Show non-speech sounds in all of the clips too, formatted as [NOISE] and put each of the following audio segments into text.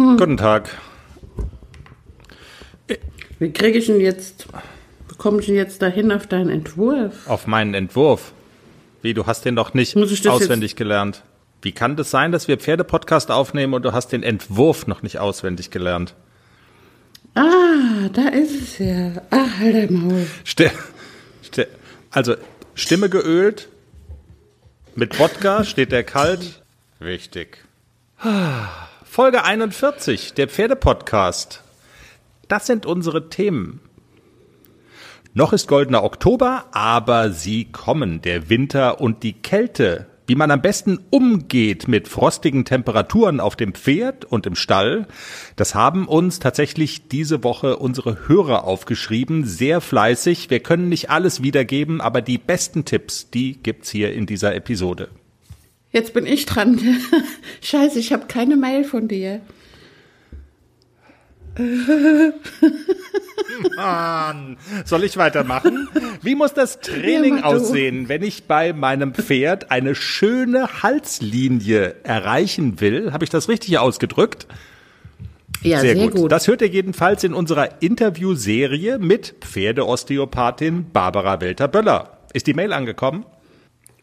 Guten Tag. Wie kriege ich ihn jetzt, wie komme ich ihn jetzt dahin auf deinen Entwurf? Auf meinen Entwurf. Wie, du hast den doch nicht Muss ich das auswendig gelernt. Wie kann das sein, dass wir Pferdepodcast aufnehmen und du hast den Entwurf noch nicht auswendig gelernt? Ah, da ist es ja. Ach, halt dein Maul. Ste Ste also, Stimme geölt, mit Wodka, steht der kalt. Wichtig. Folge 41, der Pferdepodcast. Das sind unsere Themen. Noch ist goldener Oktober, aber sie kommen, der Winter und die Kälte. Wie man am besten umgeht mit frostigen Temperaturen auf dem Pferd und im Stall, das haben uns tatsächlich diese Woche unsere Hörer aufgeschrieben, sehr fleißig. Wir können nicht alles wiedergeben, aber die besten Tipps, die gibt's hier in dieser Episode. Jetzt bin ich dran. [LAUGHS] Scheiße, ich habe keine Mail von dir. [LAUGHS] Mann, soll ich weitermachen? Wie muss das Training Ja, aussehen, wenn ich bei meinem Pferd eine schöne Halslinie erreichen will? Habe ich das richtig ausgedrückt? Ja, sehr, gut. Das hört ihr jedenfalls in unserer Interviewserie mit Pferdeosteopathin Barbara Welter-Böller. Ist die Mail angekommen?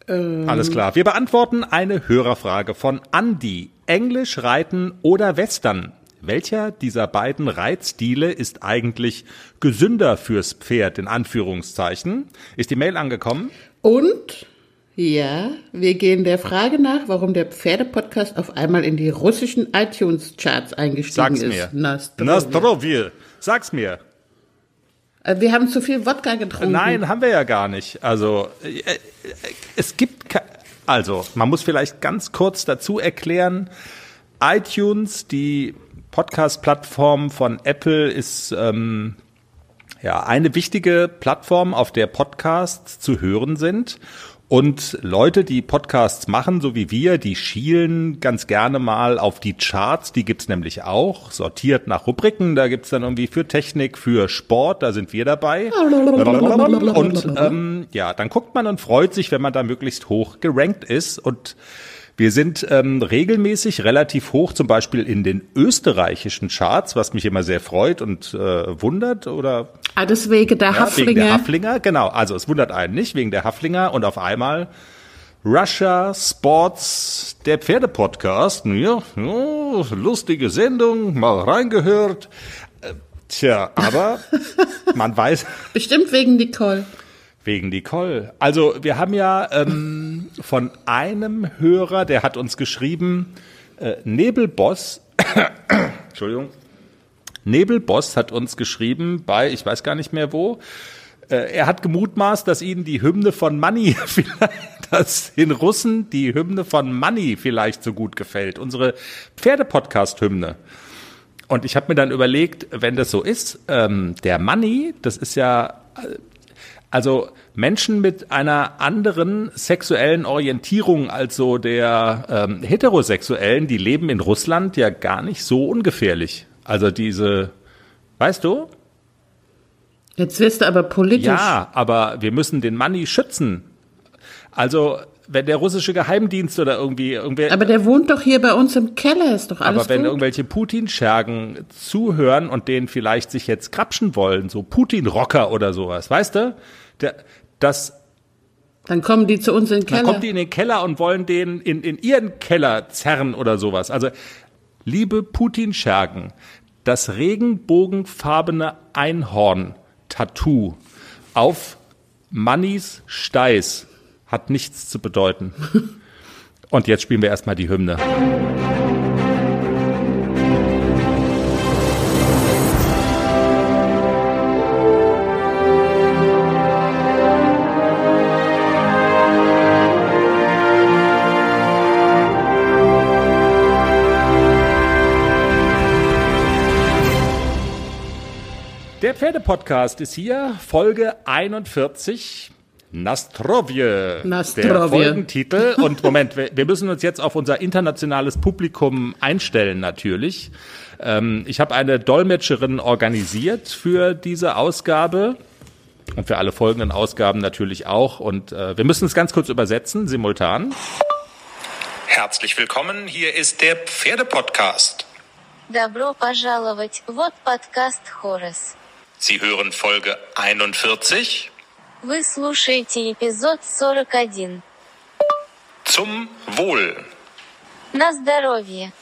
Ähm. Alles klar. Wir beantworten eine Hörerfrage von Andy. Englisch, Reiten oder Western? Welcher dieser beiden Reitstile ist eigentlich gesünder fürs Pferd, in Anführungszeichen? Ist die Mail angekommen? Und ja, wir gehen der Frage nach, warum der Pferdepodcast auf einmal in die russischen iTunes-Charts eingestiegen Sag's ist. mir. Nastrovje. Nastrovje. Sag's mir. Äh, Wir haben zu viel Wodka getrunken. Nein, haben wir ja gar nicht. Also äh, äh, es gibt also man muss vielleicht ganz kurz dazu erklären, iTunes, die Podcast-Plattform von Apple, ist ähm, ja eine wichtige Plattform, auf der Podcasts zu hören sind. Und Leute, die Podcasts machen, so wie wir, die schielen ganz gerne mal auf die Charts, die gibt's nämlich auch, sortiert nach Rubriken, da gibt's dann irgendwie für Technik, für Sport, da sind wir dabei. Und ähm, ja, dann guckt man und freut sich, wenn man da möglichst hoch gerankt ist. Und wir sind ähm, regelmäßig relativ hoch, zum Beispiel in den österreichischen Charts, was mich immer sehr freut und äh, wundert. Oder Ah, das wegen der ja, wegen der Haflinger. Haflinger, genau. Also es wundert einen nicht, wegen der Haflinger und auf einmal Russia Sports, der Pferdepodcast. Ja, ja, lustige Sendung, mal reingehört. Äh, Tja, aber [LAUGHS] man weiß, Bestimmt wegen Nicole. Wegen Nicole. Also wir haben ja ähm, von einem Hörer, der hat uns geschrieben, äh, Nebelboss, [COUGHS] Entschuldigung, Nebelboss hat uns geschrieben bei, ich weiß gar nicht mehr wo, äh, er hat gemutmaßt, dass ihnen die Hymne von Money [LAUGHS] vielleicht, dass den Russen die Hymne von Money vielleicht so gut gefällt. Unsere Pferdepodcast-Hymne. Und ich habe mir dann überlegt, wenn das so ist, ähm, der Money, das ist ja, äh, also Menschen mit einer anderen sexuellen Orientierung als so der ähm, heterosexuellen, die leben in Russland ja gar nicht so ungefährlich. Also diese, weißt du? Jetzt wirst du aber politisch. Ja, aber wir müssen den Money schützen. Also wenn der russische Geheimdienst oder irgendwie irgendwer Aber der wohnt doch hier bei uns im Keller, ist doch alles Aber wenn gut. irgendwelche Putin-Schergen zuhören und denen vielleicht sich jetzt krapschen wollen, so Putin-Rocker oder sowas, weißt du? Der, das, Dann kommen die zu uns in den dann Keller. kommt die in den Keller und wollen den in, in ihren Keller zerren oder sowas. Also, liebe Putin-Schergen, das regenbogenfarbene Einhorn-Tattoo auf Mannys Steiß hat nichts zu bedeuten. [LAUGHS] Und jetzt spielen wir erstmal die Hymne. Der Pferdepodcast ist hier, Folge 41. Nastrovje. Nastrovje. Der Folgentitel. Und Moment, wir, wir müssen uns jetzt auf unser internationales Publikum einstellen, natürlich. Ähm, ich habe eine Dolmetscherin organisiert für diese Ausgabe. Und für alle folgenden Ausgaben natürlich auch. Und äh, wir müssen es ganz kurz übersetzen, simultan. Herzlich willkommen, hier ist der Pferdepodcast. Добро пожаловать, вот подкаст Хорес. Sie hören Folge 41 Вы слушаете эпизод 41. zum Wohl. На здоровье.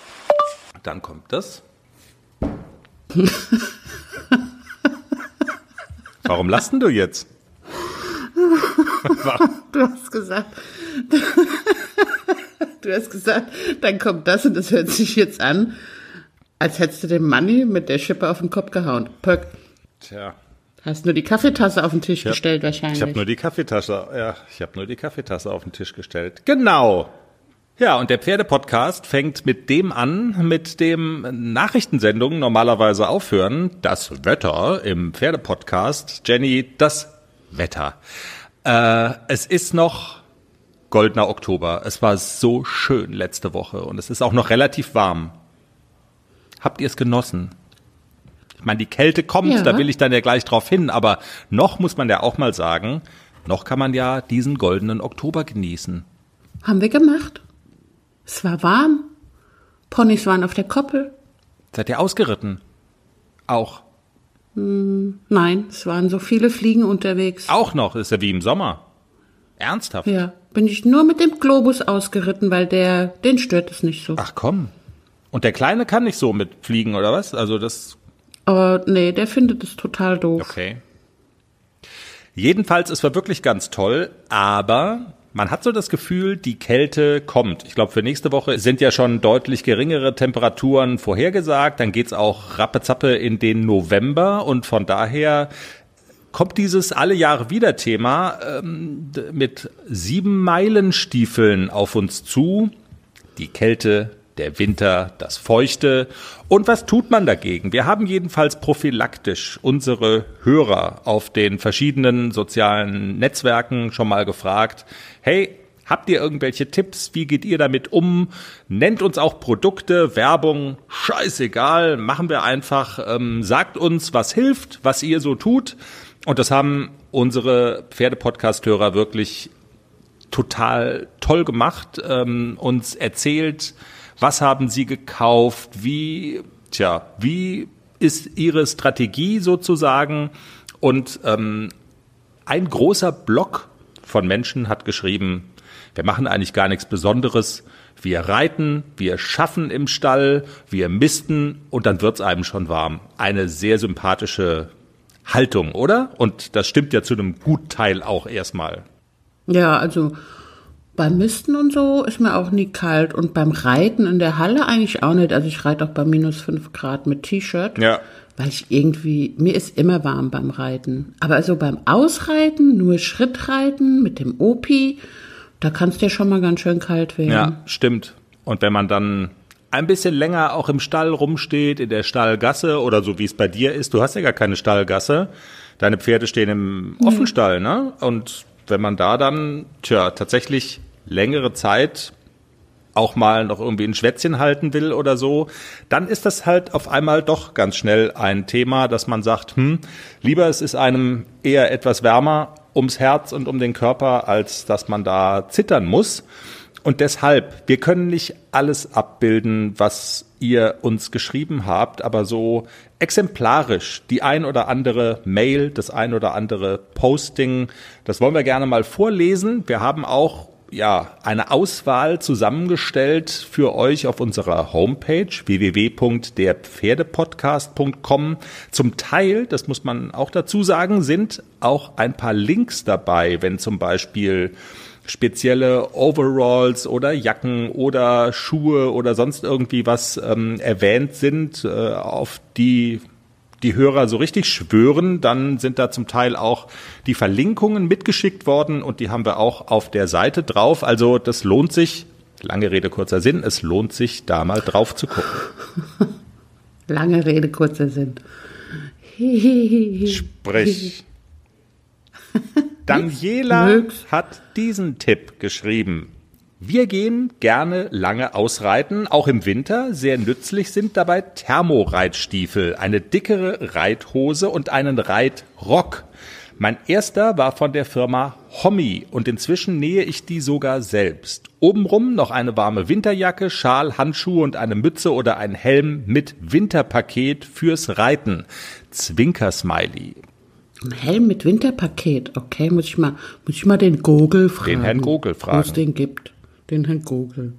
Dann kommt das. Warum lassen du jetzt? [LAUGHS] Du hast gesagt, du hast gesagt, dann kommt das und das hört sich jetzt an, als hättest du dem Manni mit der Schippe auf den Kopf gehauen. Pöck. Tja, Hast nur die Kaffeetasse auf den Tisch Ja. gestellt wahrscheinlich. ich habe nur die Kaffeetasse, ja, ich habe nur die Kaffeetasse auf den Tisch gestellt. Genau. Ja, und der Pferdepodcast fängt mit dem an, mit dem Nachrichtensendungen normalerweise aufhören. Das Wetter im Pferdepodcast. Jenny, das Wetter. Äh, es ist noch goldener Oktober. Es war so schön letzte Woche und es ist auch noch relativ warm. Habt ihr es genossen? Ich meine, die Kälte kommt, Ja. da will ich dann ja gleich drauf hin, aber noch muss man ja auch mal sagen, noch kann man ja diesen goldenen Oktober genießen. Haben wir gemacht. Es war warm. Ponys waren auf der Koppel. Seid ihr ausgeritten? Auch. Nein, es waren so viele Fliegen unterwegs. Auch noch, ist ja wie im Sommer. Ernsthaft? Ja, bin ich nur mit dem Globus ausgeritten, weil der, den stört es nicht so. Ach komm. Und der Kleine kann nicht so mit fliegen, oder was? Also das, Aber nee, der findet es total doof. okay. Jedenfalls, es war wirklich ganz toll, aber man hat so das Gefühl, die Kälte kommt. Ich glaube, für nächste Woche sind ja schon deutlich geringere Temperaturen vorhergesagt. Dann geht's auch rappezappe in den November und von daher kommt dieses alle Jahre wieder Thema ähm, mit sieben Meilenstiefeln auf uns zu. Die Kälte, der Winter, das Feuchte. Und was tut man dagegen? Wir haben jedenfalls prophylaktisch unsere Hörer auf den verschiedenen sozialen Netzwerken schon mal gefragt, hey, habt ihr irgendwelche Tipps? Wie geht ihr damit um? Nennt uns auch Produkte, Werbung, scheißegal, machen wir einfach. Ähm, sagt uns, was hilft, was ihr so tut. Und das haben unsere Pferdepodcast-Hörer wirklich total toll gemacht, ähm, uns erzählt, was haben sie gekauft, wie, tja, wie ist ihre Strategie sozusagen und ähm, ein großer Block von Menschen hat geschrieben, wir machen eigentlich gar nichts Besonderes. Wir reiten, wir schaffen im Stall, wir misten und dann wird's einem schon warm. Eine sehr sympathische Haltung, oder? Und das stimmt ja zu einem Gutteil auch erstmal. Ja, also beim Misten und so ist mir auch nie kalt und beim Reiten in der Halle eigentlich auch nicht. Also ich reite auch bei minus fünf Grad mit T-Shirt. Ja. Weil ich irgendwie, mir ist immer warm beim Reiten. Aber also beim Ausreiten, nur Schrittreiten mit dem Opi, da kann es dir schon mal ganz schön kalt werden. Ja, stimmt. Und wenn man dann ein bisschen länger auch im Stall rumsteht, in der Stallgasse oder so wie es bei dir ist, du hast ja gar keine Stallgasse, deine Pferde stehen im Offenstall, ne? Und wenn man da dann, tja, tatsächlich längere Zeit auch mal noch irgendwie ein Schwätzchen halten will oder so, dann ist das halt auf einmal doch ganz schnell ein Thema, dass man sagt, hm, lieber es ist einem eher etwas wärmer ums Herz und um den Körper, als dass man da zittern muss. Und deshalb, wir können nicht alles abbilden, was ihr uns geschrieben habt, aber so exemplarisch die ein oder andere Mail, das ein oder andere Posting, das wollen wir gerne mal vorlesen. Wir haben auch ja, eine Auswahl zusammengestellt für euch auf unserer Homepage www.derpferdepodcast.com. Zum Teil, das muss man auch dazu sagen, sind auch ein paar Links dabei, wenn zum Beispiel spezielle Overalls oder Jacken oder Schuhe oder sonst irgendwie was ähm, erwähnt sind, äh, auf die die Hörer so richtig schwören, dann sind da zum Teil auch die Verlinkungen mitgeschickt worden und die haben wir auch auf der Seite drauf. Also das lohnt sich, lange Rede, kurzer Sinn, es lohnt sich, da mal drauf zu gucken. [LAUGHS] Lange Rede, kurzer Sinn. Sprich. [LAUGHS] Daniela Nix. hat diesen Tipp geschrieben. Wir gehen gerne lange ausreiten, auch im Winter. Sehr nützlich sind dabei Thermoreitstiefel, eine dickere Reithose und einen Reitrock. Mein erster war von der Firma Hommi und inzwischen nähe ich die sogar selbst. Obenrum noch eine warme Winterjacke, Schal, Handschuhe und eine Mütze oder ein Helm mit Winterpaket fürs Reiten. Zwinker-Smiley. Ein Helm mit Winterpaket. Okay, muss ich mal, muss ich mal den Gogel fragen. Den Herrn Gogel fragen. Wo es den gibt. Den Herrn Gogel.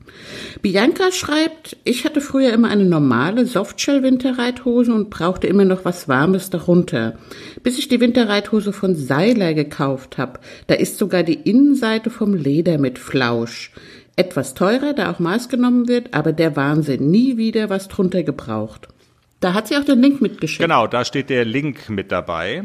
Bianca schreibt, ich hatte früher immer eine normale Softshell-Winterreithose und brauchte immer noch was Warmes darunter. Bis ich die Winterreithose von Seiler gekauft habe. Da ist sogar die Innenseite vom Leder mit Flausch. Etwas teurer, da auch Maß genommen wird, aber der Wahnsinn. Nie wieder was drunter gebraucht. Da hat sie auch den Link mitgeschickt. Genau, da steht der Link mit dabei.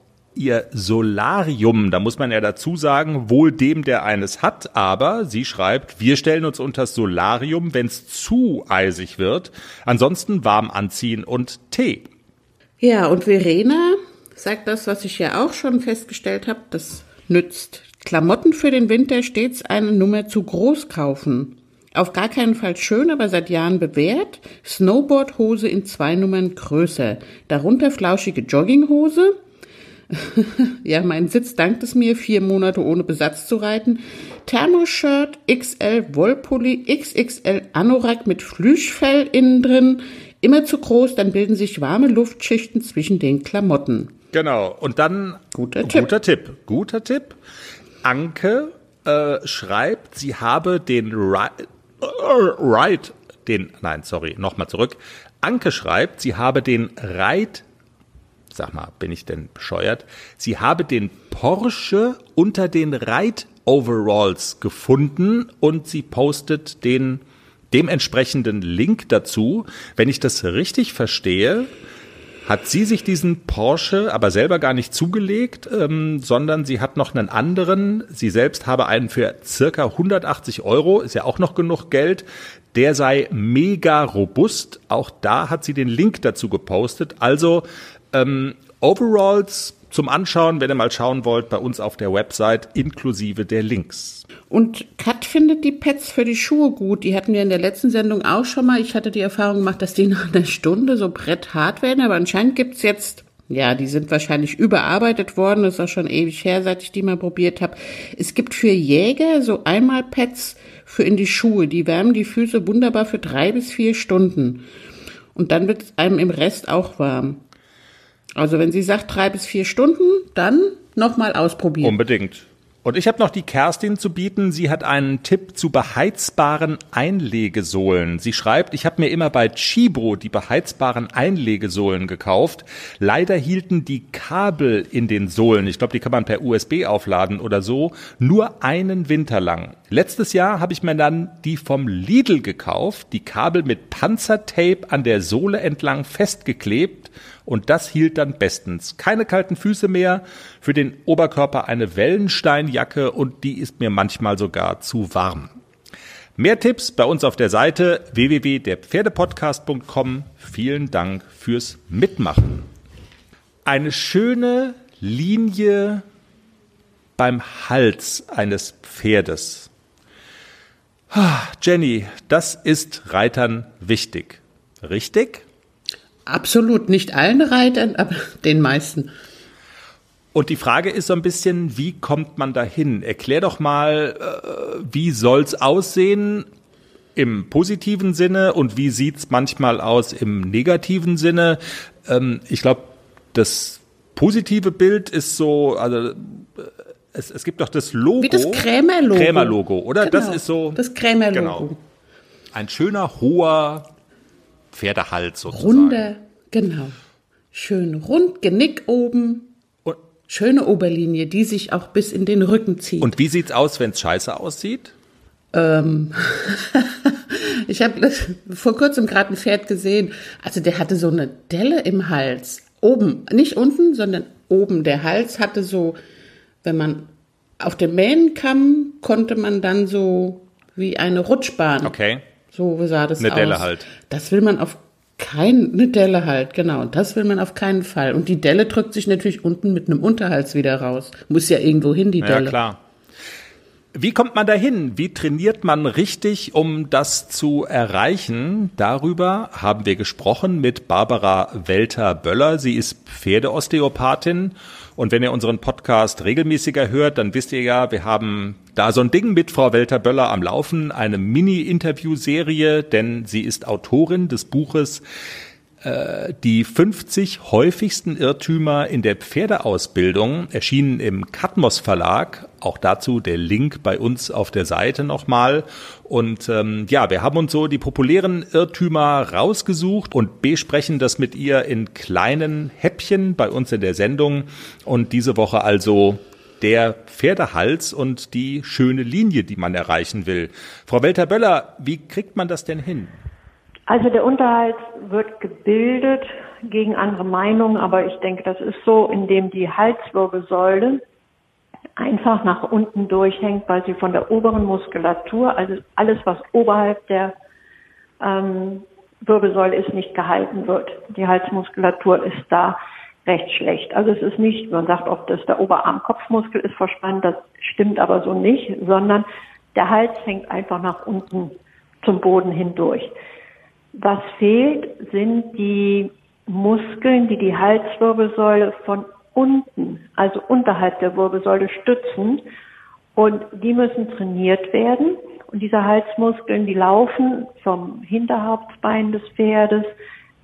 ihr Solarium. Da muss man ja dazu sagen, wohl dem, der eines hat, aber sie schreibt, wir stellen uns unter das Solarium, wenn es zu eisig wird. Ansonsten warm anziehen und Tee. Ja, und Verena sagt das, was ich ja auch schon festgestellt habe, das nützt. Klamotten für den Winter stets eine Nummer zu groß kaufen. Auf gar keinen Fall schön, aber seit Jahren bewährt. Snowboardhose in zwei Nummern größer. Darunter flauschige Jogginghose. [LAUGHS] ja, mein Sitz dankt es mir, vier Monate ohne Besatz zu reiten. Thermoshirt XL Wollpulli, XXL Anorak mit Flüschfell innen drin. Immer zu groß, dann bilden sich warme Luftschichten zwischen den Klamotten. Genau. Und dann Guter Tipp. Guter Tipp. Guter Tipp. Anke äh, schreibt, sie habe den Right, äh, right den, nein, sorry, nochmal zurück. Anke schreibt, sie habe den Reit, sag mal, bin ich denn bescheuert? Sie habe den Porsche unter den Reit Overalls gefunden und sie postet den dementsprechenden Link dazu. Wenn ich das richtig verstehe, hat sie sich diesen Porsche aber selber gar nicht zugelegt, ähm, sondern sie hat noch einen anderen. Sie selbst habe einen für circa 180 Euro, ist ja auch noch genug Geld. Der sei mega robust. Auch da hat sie den Link dazu gepostet. Also ähm, Overalls zum Anschauen, wenn ihr mal schauen wollt, bei uns auf der Website inklusive der Links. Und Kat findet die Pets für die Schuhe gut. Die hatten wir in der letzten Sendung auch schon mal. Ich hatte die Erfahrung gemacht, dass die [LAUGHS] nach einer Stunde so bretthart werden. Aber anscheinend gibt's jetzt, ja, die sind wahrscheinlich überarbeitet worden. Das ist auch schon ewig her, seit ich die mal probiert habe. Es gibt für Jäger so einmal Pets für in die Schuhe. Die wärmen die Füße wunderbar für drei bis vier Stunden. Und dann wird es einem im Rest auch warm. Also wenn sie sagt drei bis vier Stunden, dann nochmal ausprobieren. Unbedingt. Und ich habe noch die Kerstin zu bieten. Sie hat einen Tipp zu beheizbaren Einlegesohlen. Sie schreibt, ich habe mir immer bei Chibo die beheizbaren Einlegesohlen gekauft. Leider hielten die Kabel in den Sohlen, ich glaube, die kann man per USB aufladen oder so, nur einen Winter lang. Letztes Jahr habe ich mir dann die vom Lidl gekauft, die Kabel mit Panzertape an der Sohle entlang festgeklebt und das hielt dann bestens. Keine kalten Füße mehr, für den Oberkörper eine Wellensteinjacke und die ist mir manchmal sogar zu warm. Mehr Tipps bei uns auf der Seite www.derpferdepodcast.com. Vielen Dank fürs Mitmachen. Eine schöne Linie beim Hals eines Pferdes. Jenny, das ist Reitern wichtig. Richtig? Absolut, nicht allen Reitern, aber den meisten. Und die Frage ist so ein bisschen, wie kommt man dahin? Erklär doch mal, äh, wie soll's aussehen im positiven Sinne und wie sieht's manchmal aus im negativen Sinne? Ähm, ich glaube, das positive Bild ist so, also äh, es, es gibt doch das Logo. Wie das Krämer-Logo. Krämer-Logo, oder? Genau, das ist so. Das Krämer-Logo. Genau. Ein schöner, hoher Pferdehals sozusagen. Runder, genau. Schön rund, Genick oben. Und, Schöne Oberlinie, die sich auch bis in den Rücken zieht. und wie sieht's aus, wenn's scheiße aussieht? Ähm, [LAUGHS] ich habe vor kurzem gerade ein Pferd gesehen. Also der hatte so eine Delle im Hals. Oben, nicht unten, sondern oben. Der Hals hatte so, wenn man auf dem Mähen kam, konnte man dann so wie eine Rutschbahn. Okay. So sah das Eine aus. Delle halt. Das will man auf keinen, eine Delle halt, genau. Und das will man auf keinen Fall. Und die Delle drückt sich natürlich unten mit einem Unterhals wieder raus. Muss ja irgendwo hin, die Ja, Delle. klar. Wie kommt man dahin? Wie trainiert man richtig, um das zu erreichen? Darüber haben wir gesprochen mit Barbara Welter-Böller. Sie ist Pferdeosteopathin. Und wenn ihr unseren Podcast regelmäßiger hört, dann wisst ihr ja, wir haben da so ein Ding mit Frau Welter-Böller am Laufen, eine Mini-Interview-Serie, denn sie ist Autorin des Buches die 50 häufigsten Irrtümer in der Pferdeausbildung erschienen im Katmos Verlag. Auch dazu der Link bei uns auf der Seite nochmal. Und ähm, ja, wir haben uns so die populären Irrtümer rausgesucht und besprechen das mit ihr in kleinen Häppchen bei uns in der Sendung. Und diese Woche also der Pferdehals und die schöne Linie, die man erreichen will. Frau Welter-Böller, wie kriegt man das denn hin? Also der Unterhalt wird gebildet gegen andere Meinungen, aber ich denke, das ist so, indem die Halswirbelsäule einfach nach unten durchhängt, weil sie von der oberen Muskulatur, also alles, was oberhalb der ähm, Wirbelsäule ist, nicht gehalten wird. Die Halsmuskulatur ist da recht schlecht. Also es ist nicht, man sagt oft, dass der Oberarm-Kopfmuskel ist verspannt, das stimmt aber so nicht, sondern der Hals hängt einfach nach unten zum Boden hindurch. Was fehlt, sind die Muskeln, die die Halswirbelsäule von unten, also unterhalb der Wirbelsäule stützen. Und die müssen trainiert werden. Und diese Halsmuskeln, die laufen vom Hinterhauptsbein des Pferdes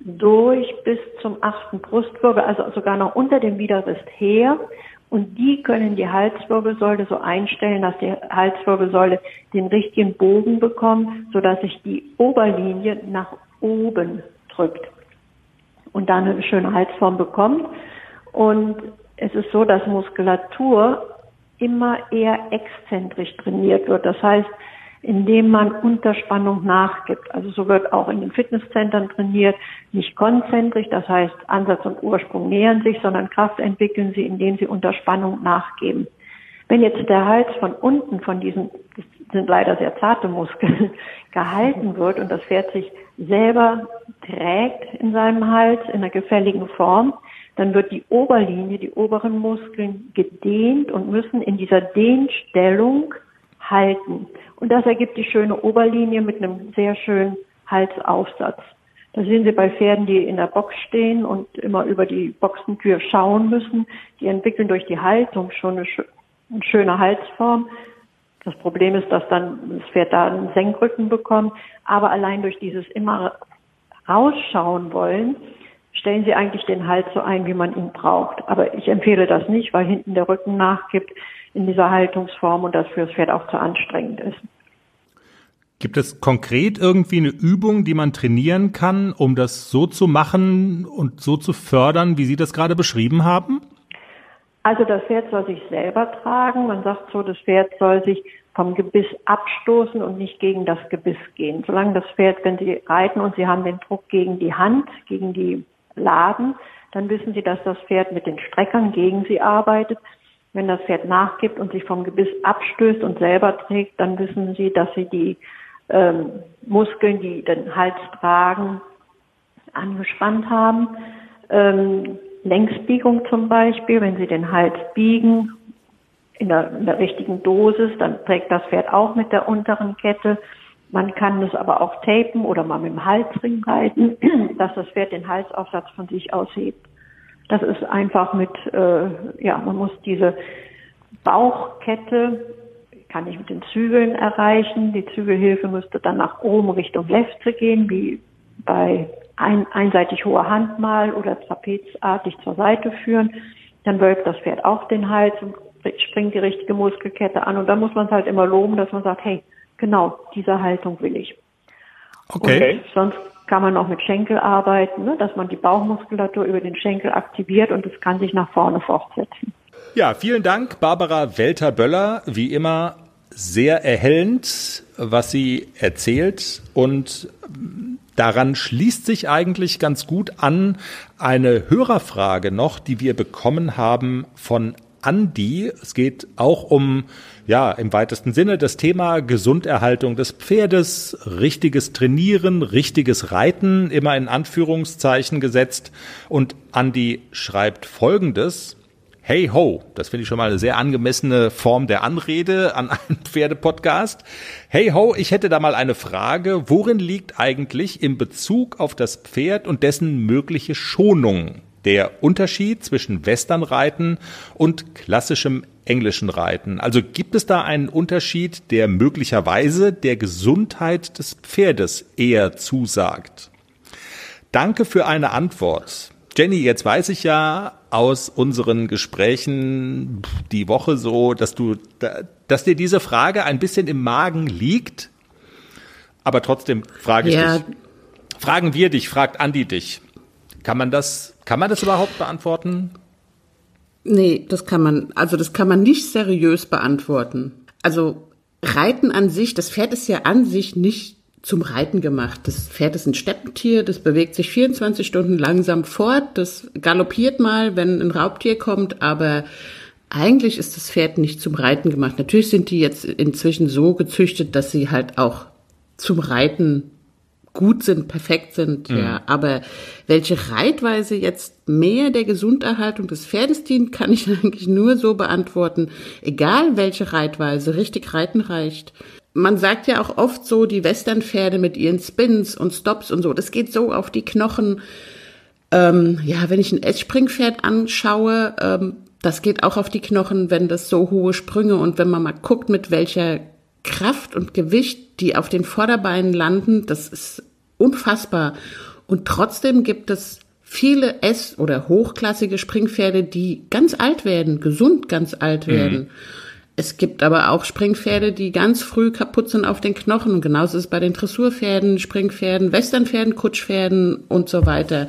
durch bis zum achten Brustwirbel, also sogar noch unter dem Widerrist her. Und die können die Halswirbelsäule so einstellen, dass die Halswirbelsäule den richtigen Bogen bekommt, sodass sich die Oberlinie nach oben drückt und dann eine schöne Halsform bekommt. Und es ist so, dass Muskulatur immer eher exzentrisch trainiert wird. Das heißt, indem man Unterspannung nachgibt. Also so wird auch in den Fitnesszentren trainiert, nicht konzentrisch, das heißt Ansatz und Ursprung nähern sich, sondern Kraft entwickeln sie, indem sie Unterspannung nachgeben. Wenn jetzt der Hals von unten von diesen, das sind leider sehr zarte Muskeln, [LAUGHS] gehalten wird und das Pferd sich selber trägt in seinem Hals in einer gefälligen Form, dann wird die Oberlinie, die oberen Muskeln gedehnt und müssen in dieser Dehnstellung halten. Und das ergibt die schöne Oberlinie mit einem sehr schönen Halsaufsatz. Da sehen Sie bei Pferden, die in der Box stehen und immer über die Boxentür schauen müssen. Die entwickeln durch die Haltung schon eine, eine schöne Halsform. Das Problem ist, dass dann das Pferd da einen Senkrücken bekommt. Aber allein durch dieses immer rausschauen wollen, stellen Sie eigentlich den Hals so ein, wie man ihn braucht. Aber ich empfehle das nicht, weil hinten der Rücken nachgibt in dieser Haltungsform und das für das Pferd auch zu anstrengend ist. Gibt es konkret irgendwie eine Übung, die man trainieren kann, um das so zu machen und so zu fördern, wie Sie das gerade beschrieben haben? Also das Pferd soll sich selber tragen. Man sagt so, das Pferd soll sich vom Gebiss abstoßen und nicht gegen das Gebiss gehen. Solange das Pferd, wenn Sie reiten und Sie haben den Druck gegen die Hand, gegen die Laden, dann wissen Sie, dass das Pferd mit den Streckern gegen Sie arbeitet. Wenn das Pferd nachgibt und sich vom Gebiss abstößt und selber trägt, dann wissen Sie, dass Sie die ähm, Muskeln, die den Hals tragen, angespannt haben. Ähm, Längsbiegung zum Beispiel, wenn Sie den Hals biegen, in der, in der richtigen Dosis, dann trägt das Pferd auch mit der unteren Kette. Man kann es aber auch tapen oder mal mit dem Halsring reiten, [CLEARS THROAT] dass das Pferd den Halsaufsatz von sich aushebt. Das ist einfach mit, äh, ja, man muss diese Bauchkette, kann ich mit den Zügeln erreichen. Die Zügelhilfe müsste dann nach oben Richtung Lefte gehen, wie bei ein, einseitig hoher Hand mal oder trapezartig zur Seite führen. Dann wölbt das Pferd auch den Hals und springt die richtige Muskelkette an. Und dann muss man es halt immer loben, dass man sagt, hey, genau, diese Haltung will ich. Okay. Und sonst kann man auch mit Schenkel arbeiten, ne, dass man die Bauchmuskulatur über den Schenkel aktiviert und es kann sich nach vorne fortsetzen. Ja, vielen Dank, Barbara Welter-Böller. Wie immer sehr erhellend, was sie erzählt und Daran schließt sich eigentlich ganz gut an eine Hörerfrage noch, die wir bekommen haben von Andi. Es geht auch um, ja, im weitesten Sinne das Thema Gesunderhaltung des Pferdes, richtiges Trainieren, richtiges Reiten, immer in Anführungszeichen gesetzt. Und Andi schreibt Folgendes. Hey ho, das finde ich schon mal eine sehr angemessene Form der Anrede an einen [LAUGHS] Pferdepodcast. Hey ho, ich hätte da mal eine Frage. Worin liegt eigentlich in Bezug auf das Pferd und dessen mögliche Schonung der Unterschied zwischen Westernreiten und klassischem englischen Reiten? Also gibt es da einen Unterschied, der möglicherweise der Gesundheit des Pferdes eher zusagt? Danke für eine Antwort. Jenny, jetzt weiß ich ja aus unseren Gesprächen die Woche so, dass du, dass dir diese Frage ein bisschen im Magen liegt. Aber trotzdem frage ich ja. dich. Fragen wir dich, fragt Andi dich. Kann man das, kann man das überhaupt beantworten? Nee, das kann man, also das kann man nicht seriös beantworten. Also Reiten an sich, das Pferd ist ja an sich nicht zum Reiten gemacht. Das Pferd ist ein Steppentier, das bewegt sich 24 Stunden langsam fort, das galoppiert mal, wenn ein Raubtier kommt, aber eigentlich ist das Pferd nicht zum Reiten gemacht. Natürlich sind die jetzt inzwischen so gezüchtet, dass sie halt auch zum Reiten gut sind, perfekt sind, mhm. ja. Aber welche Reitweise jetzt mehr der Gesunderhaltung des Pferdes dient, [LAUGHS] kann ich eigentlich nur so beantworten. Egal welche Reitweise richtig reiten reicht, man sagt ja auch oft so, die Westernpferde mit ihren Spins und Stops und so, das geht so auf die Knochen. Ähm, ja, wenn ich ein Eschspringpferd anschaue, ähm, das geht auch auf die Knochen, wenn das so hohe Sprünge und wenn man mal guckt, mit welcher Kraft und Gewicht die auf den Vorderbeinen landen, das ist unfassbar. Und trotzdem gibt es viele S- oder hochklassige Springpferde, die ganz alt werden, gesund ganz alt mhm. werden. Mhm. Es gibt aber auch Springpferde, die ganz früh kaputt sind auf den Knochen. Und genauso ist es bei den Dressurpferden, Springpferden, Westernpferden, Kutschpferden und so weiter.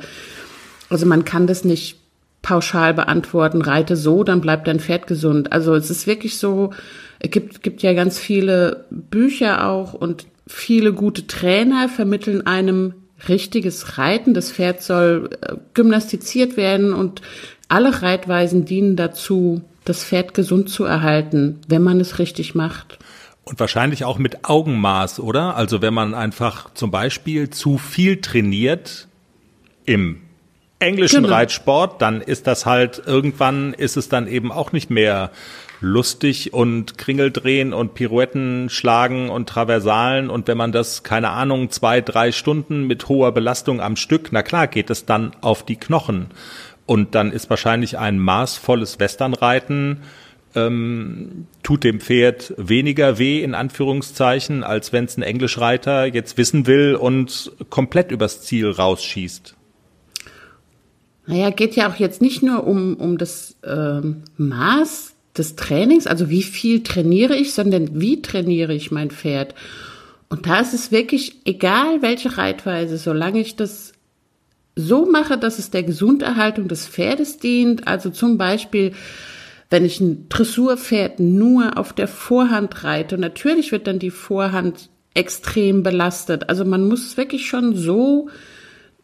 Also man kann das nicht pauschal beantworten, reite so, dann bleibt dein Pferd gesund. Also es ist wirklich so, es gibt, gibt ja ganz viele Bücher auch und viele gute Trainer vermitteln einem richtiges Reiten. Das Pferd soll äh, gymnastiziert werden und alle Reitweisen dienen dazu, das Pferd gesund zu erhalten, wenn man es richtig macht. Und wahrscheinlich auch mit Augenmaß, oder? Also wenn man einfach zum Beispiel zu viel trainiert im englischen genau. Reitsport, dann ist das halt irgendwann ist es dann eben auch nicht mehr lustig und Kringeldrehen und Pirouetten schlagen und Traversalen und wenn man das, keine Ahnung, zwei, drei Stunden mit hoher Belastung am Stück, na klar geht es dann auf die Knochen. Und dann ist wahrscheinlich ein maßvolles Westernreiten ähm, tut dem Pferd weniger weh, in Anführungszeichen, als wenn es ein Englischreiter jetzt wissen will und komplett übers Ziel rausschießt. Naja, geht ja auch jetzt nicht nur um, um das ähm, Maß des Trainings, also wie viel trainiere ich, sondern wie trainiere ich mein Pferd. Und da ist es wirklich egal, welche Reitweise, solange ich das so mache, dass es der Gesunderhaltung des Pferdes dient. Also zum Beispiel, wenn ich ein Dressurpferd nur auf der Vorhand reite, natürlich wird dann die Vorhand extrem belastet. Also man muss wirklich schon so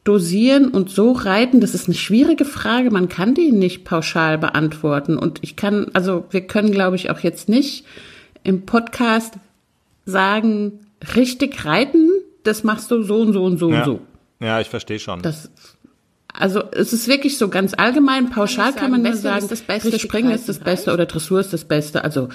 dosieren und so reiten. Das ist eine schwierige Frage. Man kann die nicht pauschal beantworten. Und ich kann, also wir können, glaube ich, auch jetzt nicht im Podcast sagen, richtig reiten, das machst du so und so und so ja. und so. Ja, ich verstehe schon. Das, Also es ist wirklich so ganz allgemein, pauschal kann, man nur sagen, das Beste, Springen ist das Beste oder Dressur ist das Beste. Also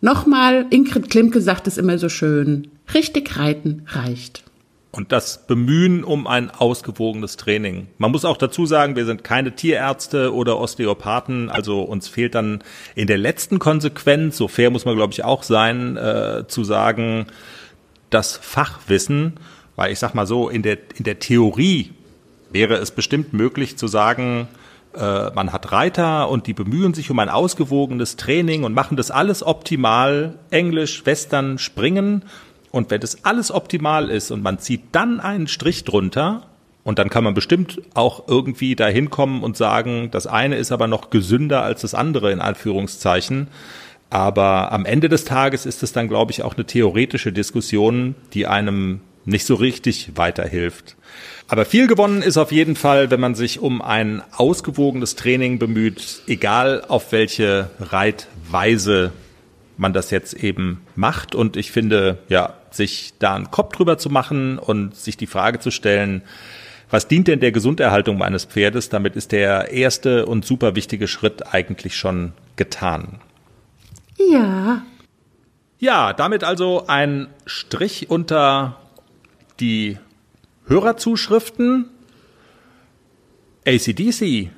nochmal, Ingrid Klimke sagt es immer so schön, richtig reiten reicht. Und das Bemühen um ein ausgewogenes Training. Man muss auch dazu sagen, wir sind keine Tierärzte oder Osteopathen, also uns fehlt dann in der letzten Konsequenz, so fair muss man glaube ich auch sein, äh, zu sagen, das Fachwissen, weil ich sag mal so, in der, in der Theorie wäre es bestimmt möglich zu sagen, äh, man hat Reiter und die bemühen sich um ein ausgewogenes Training und machen das alles optimal, Englisch, Western, Springen. Und wenn das alles optimal ist und man zieht dann einen Strich drunter, und dann kann man bestimmt auch irgendwie dahin kommen und sagen, das eine ist aber noch gesünder als das andere, in Anführungszeichen. Aber am Ende des Tages ist es dann, glaube ich, auch eine theoretische Diskussion, die einem nicht so richtig weiterhilft. Aber viel gewonnen ist auf jeden Fall, wenn man sich um ein ausgewogenes Training bemüht, egal auf welche Reitweise man das jetzt eben macht. Und ich finde, ja, sich da einen Kopf drüber zu machen und sich die Frage zu stellen, was dient denn der Gesunderhaltung meines Pferdes? Damit ist der erste und super wichtige Schritt eigentlich schon getan. Ja. Ja, damit also ein Strich unter die Hörerzuschriften. ACDC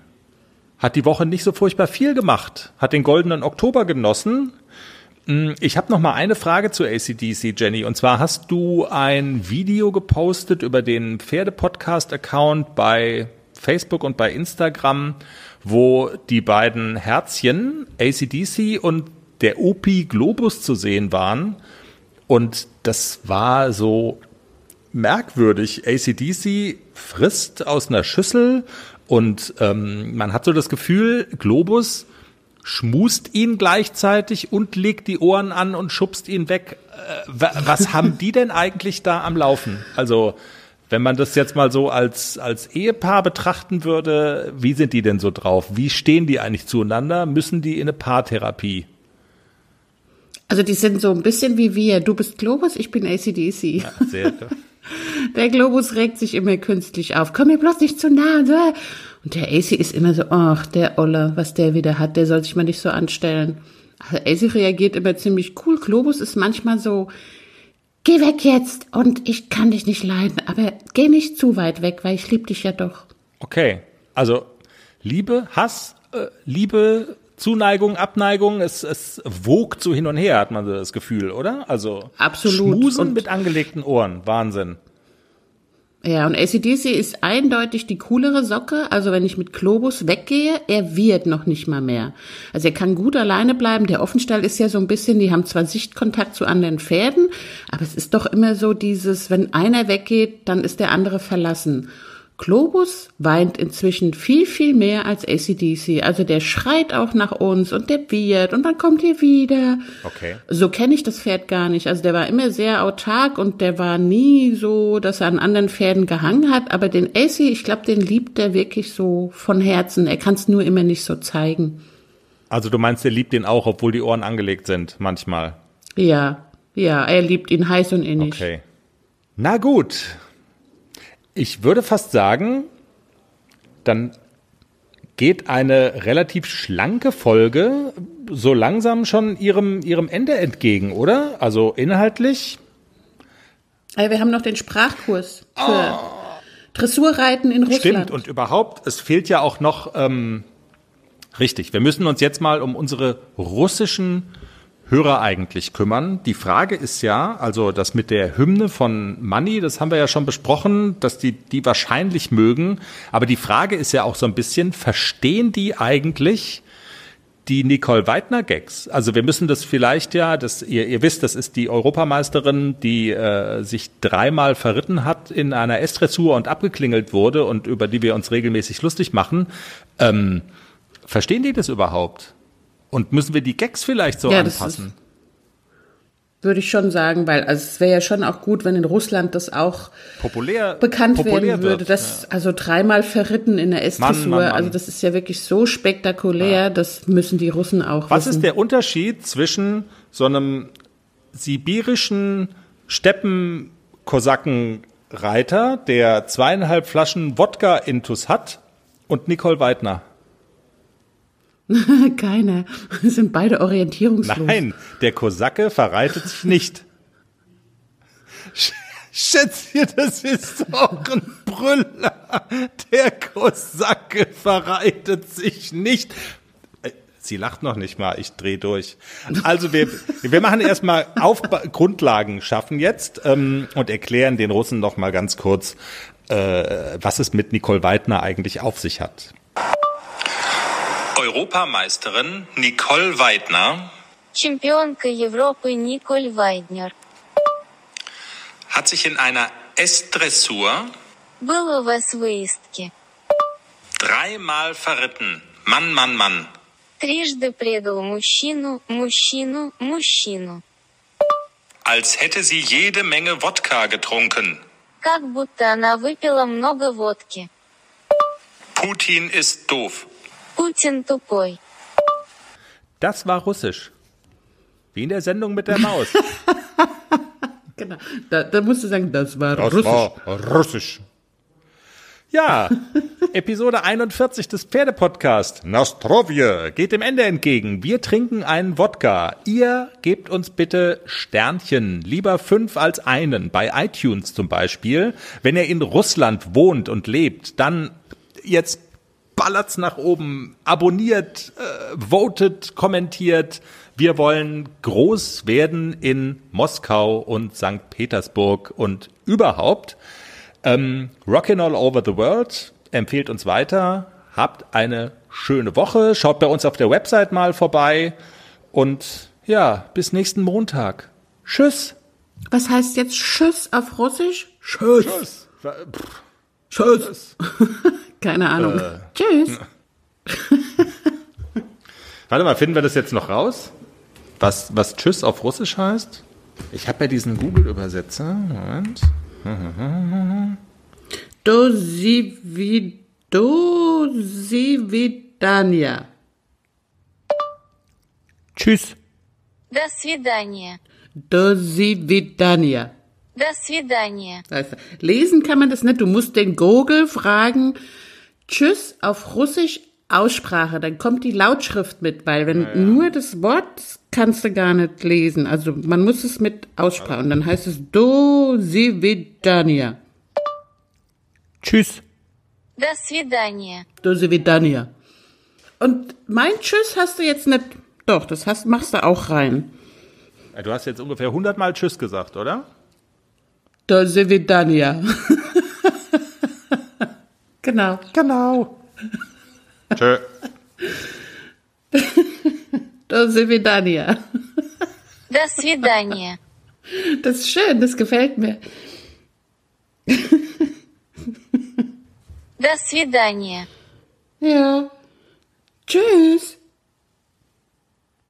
hat die Woche nicht so furchtbar viel gemacht, hat den goldenen Oktober genossen. Hm, ich habe noch mal eine Frage zu ACDC, Jenny. Und zwar hast du ein Video gepostet über den Pferde-Podcast-Account bei Facebook und bei Instagram, wo die beiden Herzchen ACDC und der OP Globus zu sehen waren. Und das war so merkwürdig. ACDC frisst aus einer Schüssel und ähm, man hat so das Gefühl, Globus schmust ihn gleichzeitig und legt die Ohren an und schubst ihn weg. Äh, was haben die denn eigentlich da am Laufen? Also, wenn man das jetzt mal so als, als Ehepaar betrachten würde, wie sind die denn so drauf? Wie stehen die eigentlich zueinander? Müssen die in eine Paartherapie? Also die sind so ein bisschen wie wir. Du bist Globus, ich bin ACDC. Ja, sehr. [LAUGHS] Der Globus regt sich immer künstlich auf. Komm mir bloß nicht zu nah. Und der AC ist immer so, ach, der Olle, was der wieder hat, der soll sich mal nicht so anstellen. Also AC reagiert immer ziemlich cool. Globus ist manchmal so, geh weg jetzt und ich kann dich nicht leiden, aber geh nicht zu weit weg, weil ich lieb dich ja doch. Okay, also Liebe, Hass, äh, Liebe, Zuneigung, Abneigung, es, es wogt so hin und her, hat man so das Gefühl, oder? Also Absolut. Schmusen und mit angelegten Ohren, Wahnsinn. Ja, und ACDC ist eindeutig die coolere Socke. Also wenn ich mit Globus weggehe, er wird noch nicht mal mehr. Also er kann gut alleine bleiben. Der Offenstall ist ja so ein bisschen, die haben zwar Sichtkontakt zu anderen Pferden, aber es ist doch immer so dieses, wenn einer weggeht, dann ist der andere verlassen. Globus weint inzwischen viel, viel mehr als ACDC. Also der schreit auch nach uns und der wird und dann kommt er wieder. Okay. So kenne ich das Pferd gar nicht. Also der war immer sehr autark und der war nie so, dass er an anderen Pferden gehangen hat. Aber den AC, ich glaube, den liebt er wirklich so von Herzen. Er kann es nur immer nicht so zeigen. Also du meinst, er liebt ihn auch, obwohl die Ohren angelegt sind, manchmal? Ja, ja, er liebt ihn heiß und innig. Okay. Na gut, ich würde fast sagen, dann geht eine relativ schlanke Folge so langsam schon ihrem, ihrem Ende entgegen, oder? Also inhaltlich. Also wir haben noch den Sprachkurs für oh. Dressurreiten in Russland. Stimmt, und überhaupt, es fehlt ja auch noch, ähm, richtig, wir müssen uns jetzt mal um unsere russischen Hörer eigentlich kümmern. Die Frage ist ja, also das mit der Hymne von Money, das haben wir ja schon besprochen, dass die die wahrscheinlich mögen. Aber die Frage ist ja auch so ein bisschen, verstehen die eigentlich die Nicole Weidner Gags? Also wir müssen das vielleicht ja, das ihr, ihr wisst, das ist die Europameisterin, die äh, sich dreimal verritten hat in einer S-Dressur und abgeklingelt wurde und über die wir uns regelmäßig lustig machen. Ähm, verstehen die das überhaupt? Und müssen wir die Gags vielleicht so ja, anpassen? Würde ich schon sagen, weil also es wäre ja schon auch gut, wenn in Russland das auch populär bekannt populär werden würde. Das ja. also dreimal verritten in der S-Dressur, also das ist ja wirklich so spektakulär, ja. das müssen die Russen auch Was wissen. ist der Unterschied zwischen so einem sibirischen Steppenkosakenreiter, der zweieinhalb Flaschen Wodka intus hat Und Nicole Weidner. [LAUGHS] Keine. [LAUGHS] Sind beide orientierungslos. Nein, der Kosake verreitet sich nicht. Sch- Schätzchen, das ist doch ein Brüller. Der Kosake verreitet sich nicht. Sie lacht noch nicht mal, ich dreh durch. Also wir, wir machen erstmal auf Grundlagen schaffen jetzt ähm, und erklären den Russen noch mal ganz kurz, äh, was es mit Nicole Weidner eigentlich auf sich hat. Europameisterin Nicole Weidner Чемпионка Европы Николь Вайднер. hat sich in einer S-Dressur Был у вас в выездке. dreimal verritten. Mann, Mann, Mann. Трижды предал мужчину, мужчину, мужчину. Als hätte sie jede Menge Wodka getrunken. Как будто она выпила много водки. Putin ist doof. Putin tupoi. Das war Russisch. Wie in der Sendung mit der Maus. [LAUGHS] genau. Da, da, musst du sagen, das war das Russisch. War Russisch. Ja, [LAUGHS] Episode 41 des Pferdepodcast Nostrovje geht dem Ende entgegen. Wir trinken einen Wodka. Ihr gebt uns bitte Sternchen, lieber fünf als einen, bei iTunes zum Beispiel. Wenn ihr in Russland wohnt und lebt, dann jetzt ballert's nach oben, abonniert, äh, votet, kommentiert. Wir wollen groß werden in Moskau und St. Petersburg und überhaupt. Ähm, Rockin' All Over the World empfiehlt uns weiter. Habt eine schöne Woche. Schaut bei uns auf der Website mal vorbei. Und ja, bis nächsten Montag. Tschüss. Was heißt jetzt Tschüss auf Russisch? Tschüss. Tschüss. Tschüss. [LAUGHS] Keine Ahnung. Tschüss. Warte mal, finden wir das jetzt noch raus? Was, was Tschüss auf Russisch heißt? Ich habe ja diesen Google-Übersetzer. Moment. Do si vi, do si vidania. Tschüss. До свидания. Do si vidania. До свидания. Weißt du, lesen kann man das nicht. Du musst den Google fragen, Tschüss auf Russisch Aussprache. Dann kommt die Lautschrift mit, weil wenn nur das Wort das kannst du gar nicht lesen. Also man muss es mit Aussprache. Und dann heißt es Do si vidania. Tschüss. До свидания. Do si vidania. Und mein Tschüss hast du jetzt nicht. Doch, das hast, machst du auch rein. Du hast jetzt ungefähr 100 Mal Tschüss gesagt, oder? Do si vidania. genau. Genau. Tschö. Do si vidania. До свидания. Das ist schön, das gefällt mir. До свидания. Ja. Tschüss.